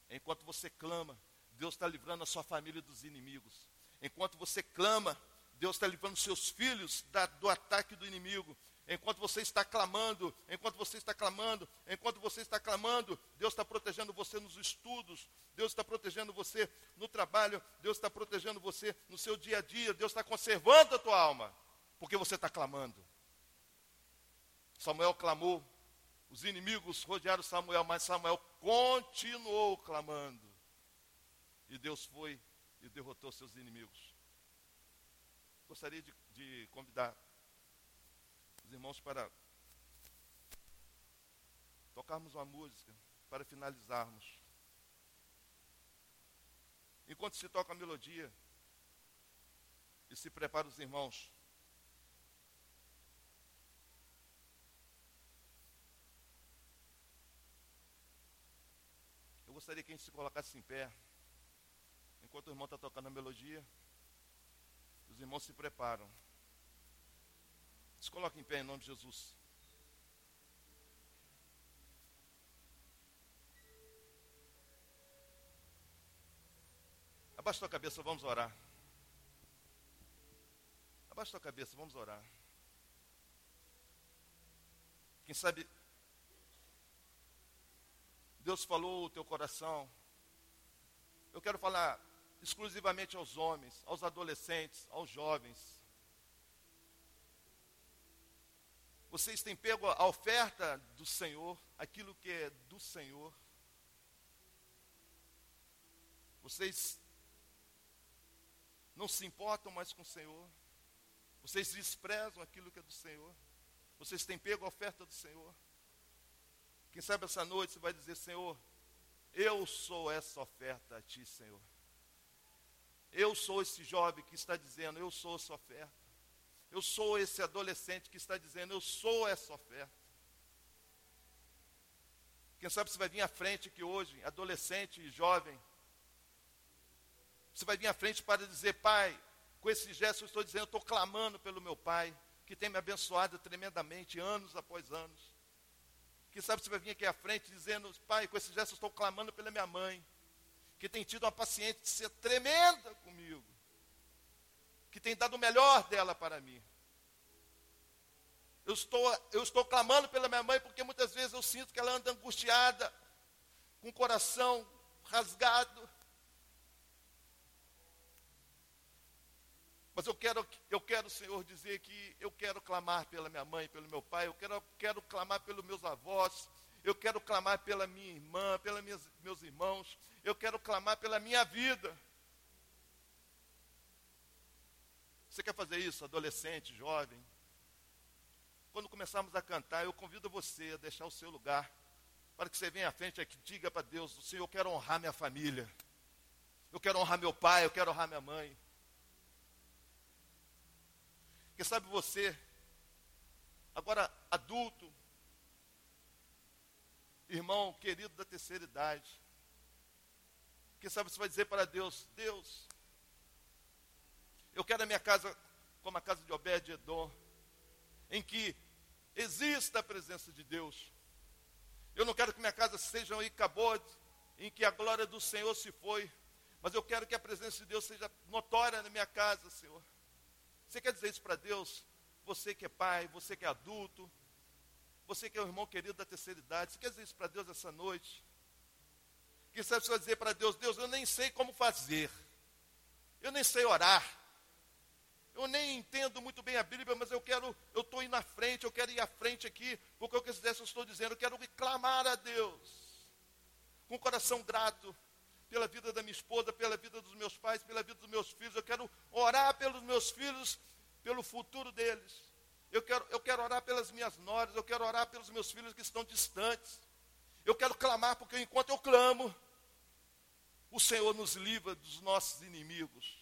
Enquanto você clama, Deus está livrando a sua família dos inimigos. Enquanto você clama, Deus está livrando seus filhos da, do ataque do inimigo. Enquanto você está clamando, enquanto você está clamando, enquanto você está clamando, Deus está protegendo você nos estudos, Deus está protegendo você no trabalho, Deus está protegendo você no seu dia a dia, Deus está conservando a tua alma, porque você está clamando. Samuel clamou, os inimigos rodearam Samuel, mas Samuel continuou clamando. E Deus foi e derrotou seus inimigos. Gostaria de, de convidar os irmãos para tocarmos uma música para finalizarmos. Enquanto se toca a melodia e se prepara os irmãos, eu gostaria que a gente se colocasse em pé, enquanto o irmão está tocando a melodia, os irmãos se preparam. Se coloque em pé em nome de Jesus. Abaixa tua cabeça, vamos orar. Abaixa tua cabeça, vamos orar. Quem sabe Deus falou o teu coração. Eu quero falar exclusivamente aos homens, aos adolescentes, aos jovens. Vocês têm pego a oferta do Senhor, aquilo que é do Senhor. Vocês não se importam mais com o Senhor. Vocês desprezam aquilo que é do Senhor. Vocês têm pego a oferta do Senhor. Quem sabe essa noite você vai dizer: Senhor, eu sou essa oferta a Ti, Senhor. Eu sou esse jovem que está dizendo: Eu sou essa oferta. Eu sou esse adolescente que está dizendo: Eu sou essa oferta. Quem sabe você vai vir à frente aqui hoje, adolescente e jovem. Você vai vir à frente para dizer, Pai, com esse gesto eu estou dizendo, eu estou clamando pelo meu Pai, que tem me abençoado tremendamente, anos após anos. Quem sabe você vai vir aqui à frente dizendo, Pai, com esse gesto eu estou clamando pela minha mãe, que tem tido uma paciência tremenda comigo, que tem dado o melhor dela para mim. Eu estou, eu estou clamando pela minha mãe porque muitas vezes eu sinto que ela anda angustiada, com o coração rasgado. Mas eu quero, eu quero, Senhor, dizer que eu quero clamar pela minha mãe, pelo meu pai, eu quero, quero clamar pelos meus avós, eu quero clamar pela minha irmã, pelos meus irmãos, eu quero clamar pela minha vida. Você quer fazer isso, adolescente, jovem? Quando começarmos a cantar, eu convido você a deixar o seu lugar, para que você venha à frente e diga para Deus: Senhor, eu quero honrar minha família, eu quero honrar meu pai, eu quero honrar minha mãe. Porque sabe você, agora adulto, irmão querido da terceira idade, quem sabe você vai dizer para Deus: Deus, eu quero a minha casa como a casa de Obed-Edom, em que exista a presença de Deus. Eu não quero que minha casa seja um icabode, em que a glória do Senhor se foi, mas eu quero que a presença de Deus seja notória na minha casa, Senhor. Você quer dizer isso para Deus? Você que é pai, você que é adulto, você que é o irmão querido da terceira idade, você quer dizer isso para Deus essa noite? Que você vai dizer para Deus, Deus, eu nem sei como fazer, eu nem sei orar, eu nem entendo muito bem a Bíblia, mas eu quero, eu estou indo à frente, eu quero ir à frente aqui, porque o que eu estou dizendo, eu quero clamar a Deus, com o coração grato, pela vida da minha esposa, pela vida dos meus pais, pela vida dos meus filhos, eu quero orar pelos meus filhos, pelo futuro deles. Eu quero, eu quero orar pelas minhas noras, eu quero orar pelos meus filhos que estão distantes. Eu quero clamar, porque enquanto eu clamo, o Senhor nos livra dos nossos inimigos.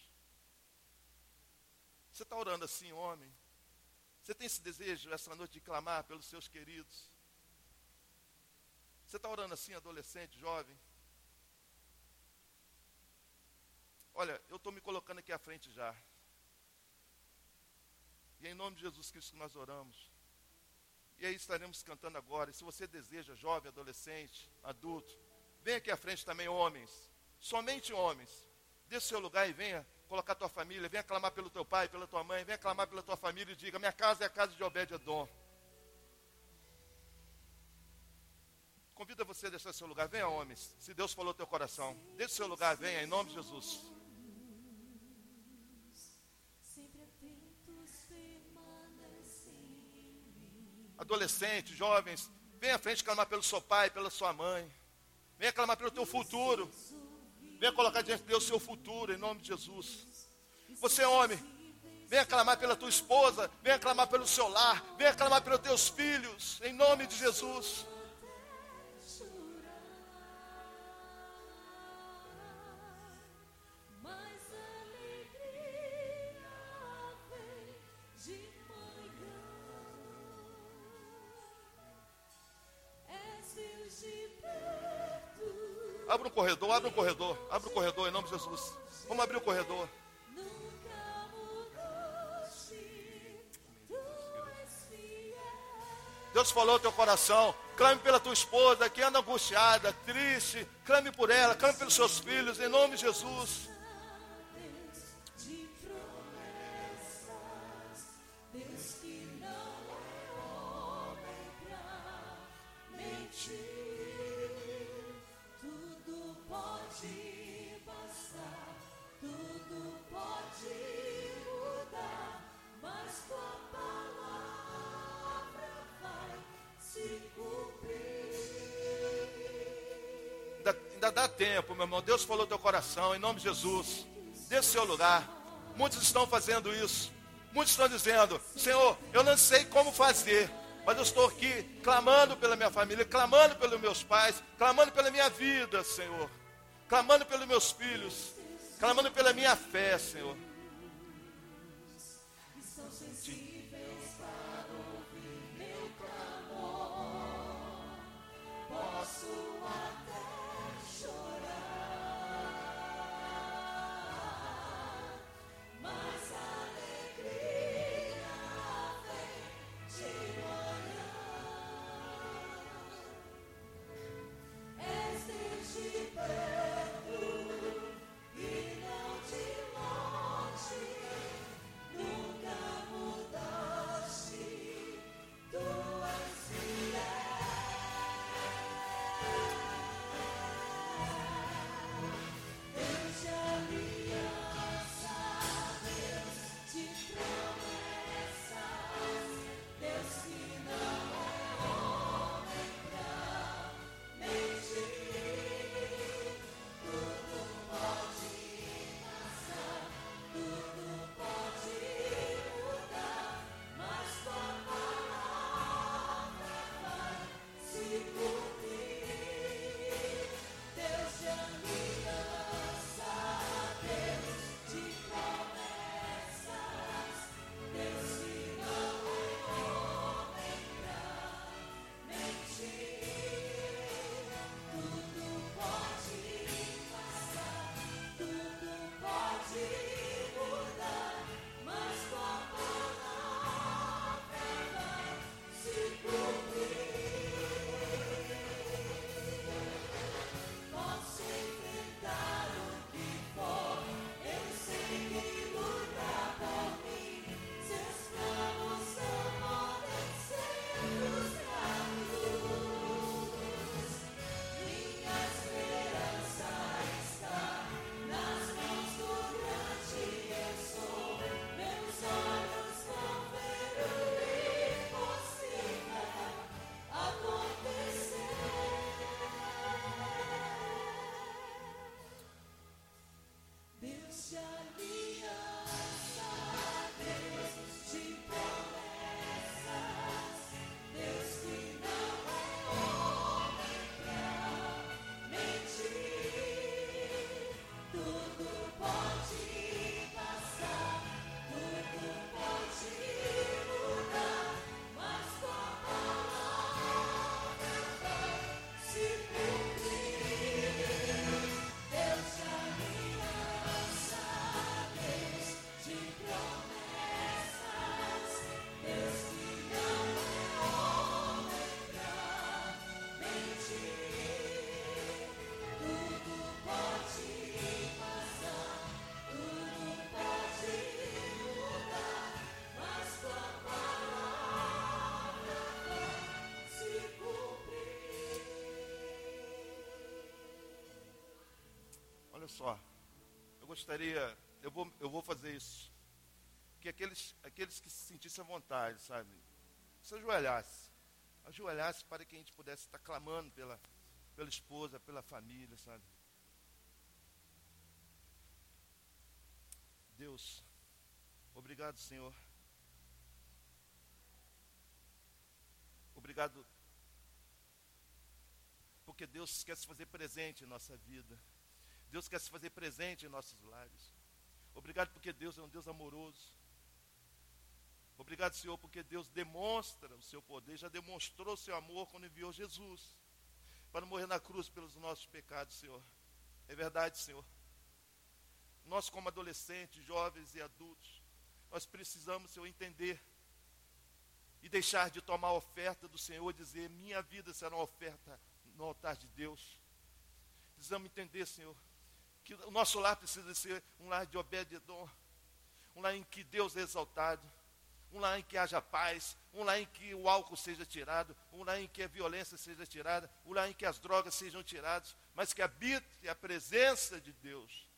Você está orando assim, homem? Você tem esse desejo essa noite de clamar pelos seus queridos? Você está orando assim, adolescente, jovem? Olha, eu estou me colocando aqui à frente já. E é em nome de Jesus Cristo nós oramos. E aí estaremos cantando agora. E se você deseja, jovem, adolescente, adulto, venha aqui à frente também, homens. Somente homens. Dê seu lugar e venha colocar tua família, venha clamar pelo teu pai, pela tua mãe, venha clamar pela tua família e diga: Minha casa é a casa de Obed-Edom. Convida você a deixar seu lugar. Venha, homens. Se Deus falou teu coração, deixe seu lugar, venha, em nome de Jesus. Adolescentes, jovens, venha à frente clamar pelo seu pai, pela sua mãe. Venha clamar pelo teu futuro. Venha colocar diante de Deus o seu futuro, em nome de Jesus. Você, homem, venha clamar pela tua esposa, venha clamar pelo seu lar, venha clamar pelos teus filhos, em nome de Jesus. Abre o corredor, abre o corredor, abre o corredor em nome de Jesus. Vamos abrir o corredor. Deus falou ao teu coração. Clame pela tua esposa que anda angustiada, triste. Clame por ela, clame pelos seus filhos, em nome de Jesus. Deus falou teu coração, em nome de Jesus. Desse seu lugar. Muitos estão fazendo isso. Muitos estão dizendo: Senhor, eu não sei como fazer, mas eu estou aqui clamando pela minha família, clamando pelos meus pais, clamando pela minha vida, Senhor, clamando pelos meus filhos, clamando pela minha fé, Senhor. Só. Eu gostaria, eu vou, eu vou fazer isso. Que aqueles, aqueles que se sentissem à vontade, sabe? Se ajoelhasse. Ajoelhasse para que a gente pudesse estar clamando pela, pela esposa, pela família, sabe? Deus, obrigado, Senhor. Obrigado, porque Deus quer se fazer presente em nossa vida. Deus quer se fazer presente em nossos lares. Obrigado porque Deus é um Deus amoroso. Obrigado, Senhor, porque Deus demonstra o seu poder, já demonstrou o seu amor quando enviou Jesus para morrer na cruz pelos nossos pecados, Senhor. É verdade, Senhor. Nós, como adolescentes, jovens e adultos, nós precisamos, Senhor, entender e deixar de tomar a oferta do Senhor e dizer: minha vida será uma oferta no altar de Deus. Precisamos entender, Senhor, que o nosso lar precisa ser um lar de obededor, um lar em que Deus é exaltado, um lar em que haja paz, um lar em que o álcool seja tirado, um lar em que a violência seja tirada, um lar em que as drogas sejam tiradas, mas que habite a presença de Deus.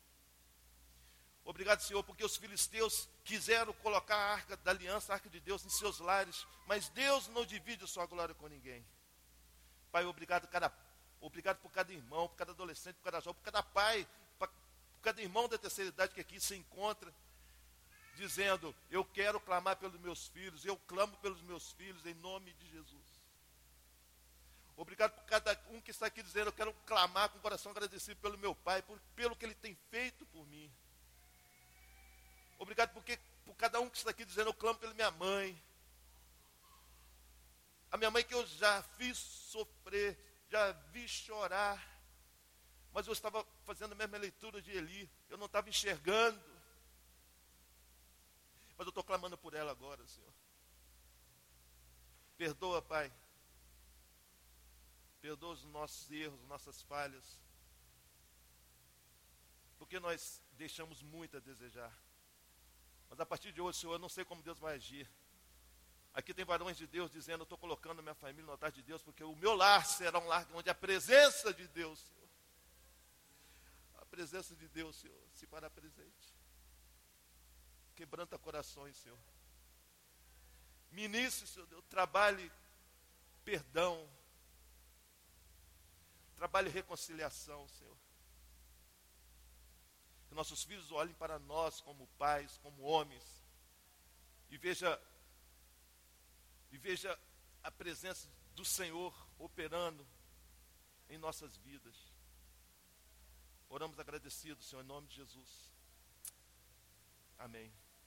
Obrigado, Senhor, porque os filisteus quiseram colocar a arca da aliança, a arca de Deus, em seus lares, mas Deus não divide a sua glória com ninguém. Pai, obrigado, cada, obrigado por cada irmão, por cada adolescente, por cada jovem, por cada pai, cada irmão da terceira idade que aqui se encontra dizendo: Eu quero clamar pelos meus filhos, eu clamo pelos meus filhos em nome de Jesus. Obrigado por cada um que está aqui dizendo: Eu quero clamar com o coração agradecido pelo meu pai, por, pelo que ele tem feito por mim. Obrigado porque, por cada um que está aqui dizendo: Eu clamo pela minha mãe. A minha mãe que eu já fiz sofrer, já vi chorar. Mas eu estava fazendo a mesma leitura de Eli, eu não estava enxergando. Mas eu estou clamando por ela agora, Senhor. Perdoa, Pai. Perdoa os nossos erros, nossas falhas. Porque nós deixamos muito a desejar. Mas a partir de hoje, Senhor, eu não sei como Deus vai agir. Aqui tem varões de Deus dizendo: Eu estou colocando minha família no altar de Deus, porque o meu lar será um lar onde a presença de Deus, Senhor. A presença de Deus, Senhor, se fará presente. Quebranta corações, Senhor. Ministre, Senhor Deus, trabalhe perdão. Trabalhe reconciliação, Senhor. Que nossos filhos olhem para nós como pais, como homens. E veja e veja a presença do Senhor operando em nossas vidas. Oramos agradecidos, Senhor, em nome de Jesus. Amém.